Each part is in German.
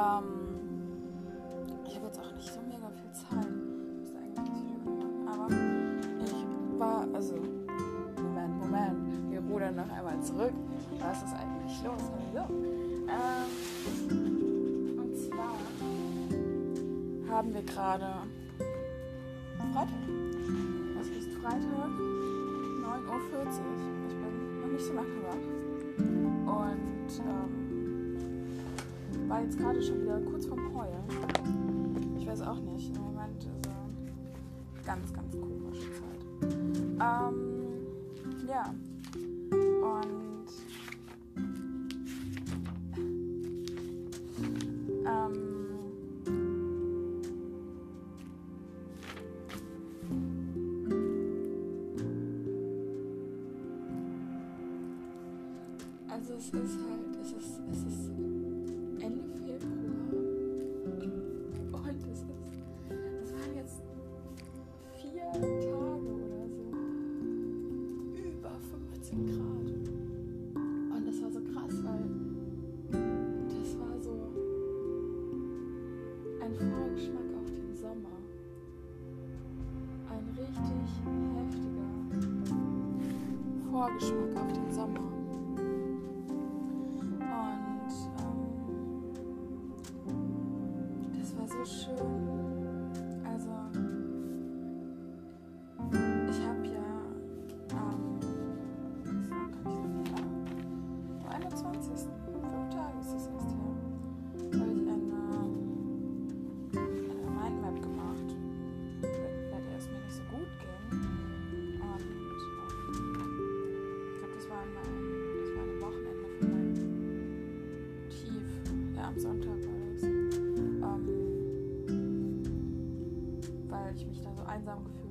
Ähm, ich habe jetzt auch nicht so mega viel Zeit. Ich muss eigentlich nicht viel Aber ich war, also, Moment, Moment. Wir rudern noch einmal zurück. Was ist eigentlich los? Also, ähm, und zwar haben wir gerade Freitag. Es ist Freitag, 9.40 Uhr. Ich bin noch nicht so lange wach. Und ähm, war jetzt gerade schon wieder kurz vorm Heulen. Ich weiß auch nicht. Im Moment ist eine ganz, ganz komische Zeit. Ähm, ja. Und. Ähm, also es ist halt. August einsam gefühlt.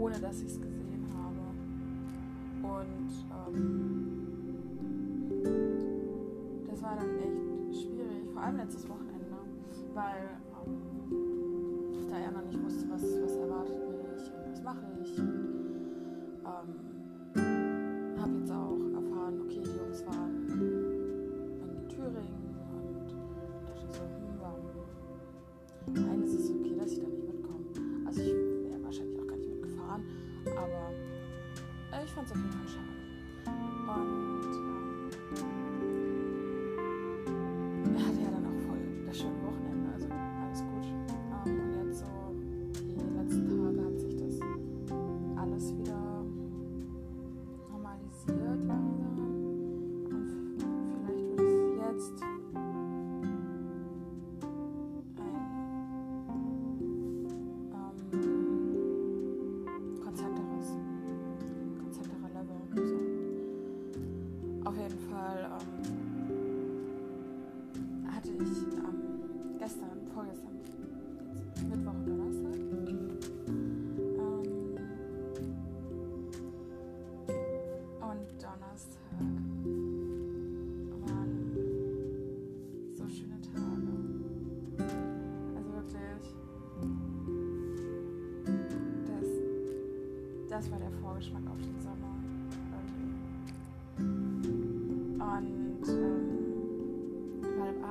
ohne dass ich es gesehen habe. Und ähm, das war dann echt schwierig, vor allem letztes Wochenende, weil ähm, ich da ja noch nicht wusste, was, was erwartet mich und was mache ich. Und, ähm, 那怎么回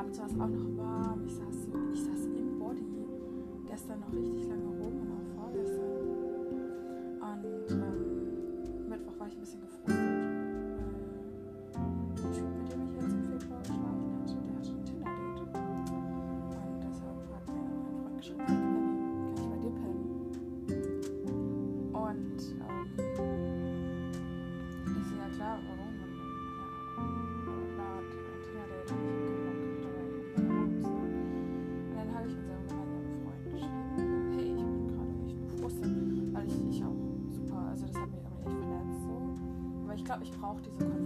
abends war es auch noch warm. Ich saß, so, ich saß im Body gestern noch richtig lange rum und auch vorgestern. Und ähm, Mittwoch war ich ein bisschen gefroren. glaube, ich brauche diese Kontrolle.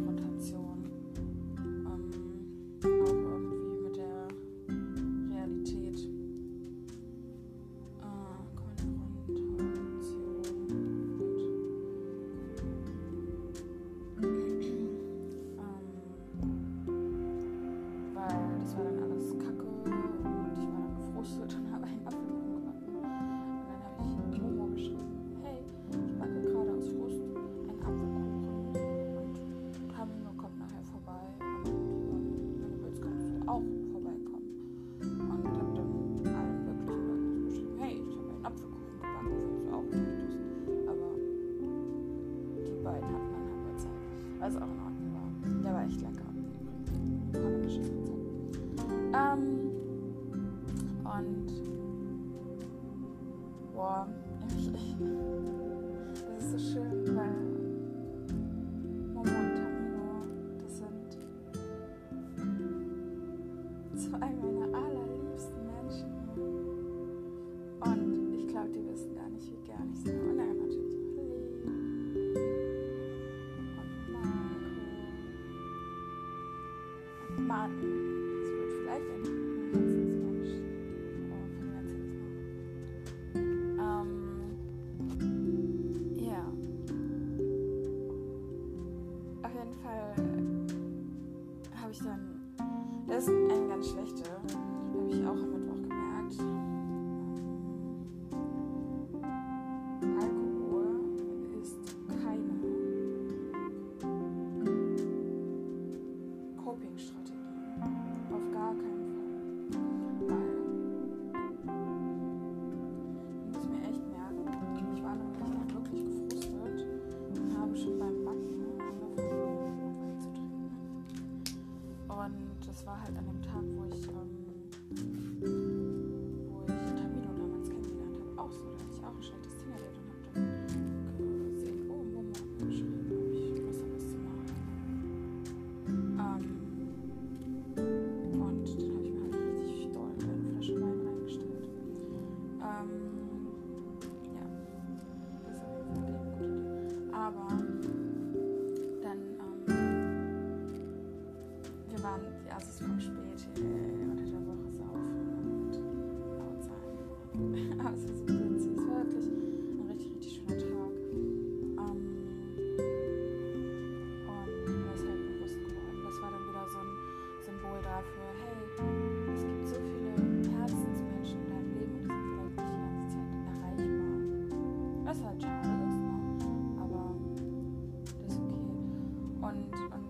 die Assis vom Spät hier, ey, unter der Woche saufen ne, und laut sein. Aber es ist, so wirklich ein richtig, richtig schöner Tag. Um, und mir ist halt bewusst geworden, das war dann wieder so ein Symbol dafür, hey, es gibt so viele Herzensmenschen in deinem Leben und die sind vielleicht nicht die ganze Zeit erreichbar. Das ist halt schade, ne? aber das ist okay. Und, und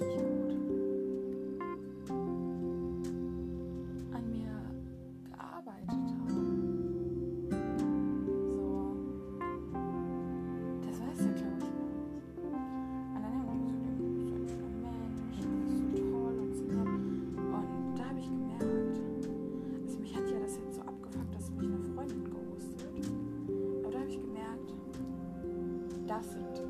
richtig gut an mir gearbeitet habe. So, das weiß er, glaube ich, gar nicht. Und dann haben wir so, du bist so ein schöner Mensch, du bist so toll und so. Und da habe ich gemerkt, also mich hat ja das jetzt so abgefuckt, dass mich eine Freundin gehostet. Aber da habe ich gemerkt, das sind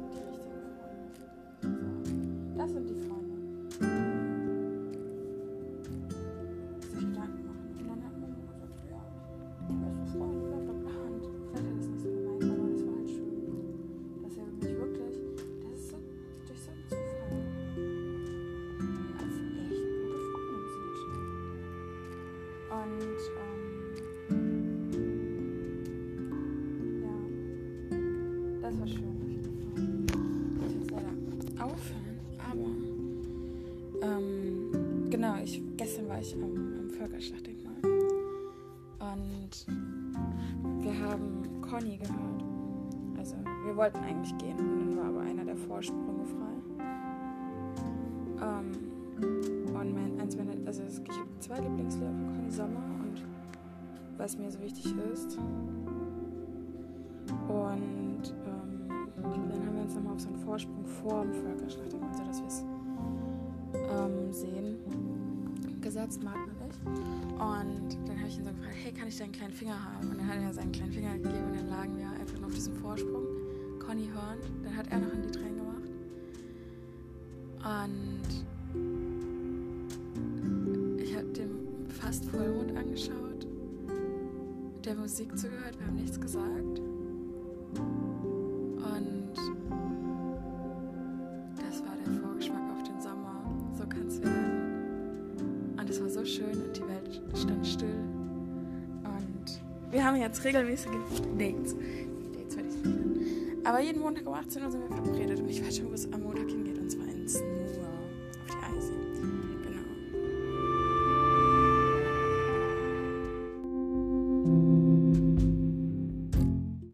Und ähm, ja, das war schön. Ich muss leider aufhören, aber ähm, genau, ich, gestern war ich am, am Völkerschlachtdenkmal und wir haben Conny gehört. Also wir wollten eigentlich gehen und dann war aber einer der Vorsprünge frei. Ähm, eins meiner, also ich habe zwei Lieblingslieder von Conny Sommer und was mir so wichtig ist. Und ähm, dann haben wir uns nochmal auf so einen Vorsprung vor dem Völkerschlachtdenkmal, sodass wir es ähm, sehen, gesetzt, Martin und ich. Und dann habe ich ihn so gefragt, hey, kann ich deinen kleinen Finger haben? Und dann hat er seinen kleinen Finger gegeben und dann lagen wir einfach nur auf diesem Vorsprung. Conny hörend. Dann hat er noch in die Tränen gemacht. Und fast Vollmond angeschaut, der Musik zugehört, wir haben nichts gesagt. Und das war der Vorgeschmack auf den Sommer. So kann es werden. Und es war so schön und die Welt stand still. Und wir haben jetzt regelmäßige Dates. Dates werde ich nicht. Aber jeden Montag um 18 Uhr sind wir verabredet und ich weiß schon, wo es am Montag hingeht. Und zwar ins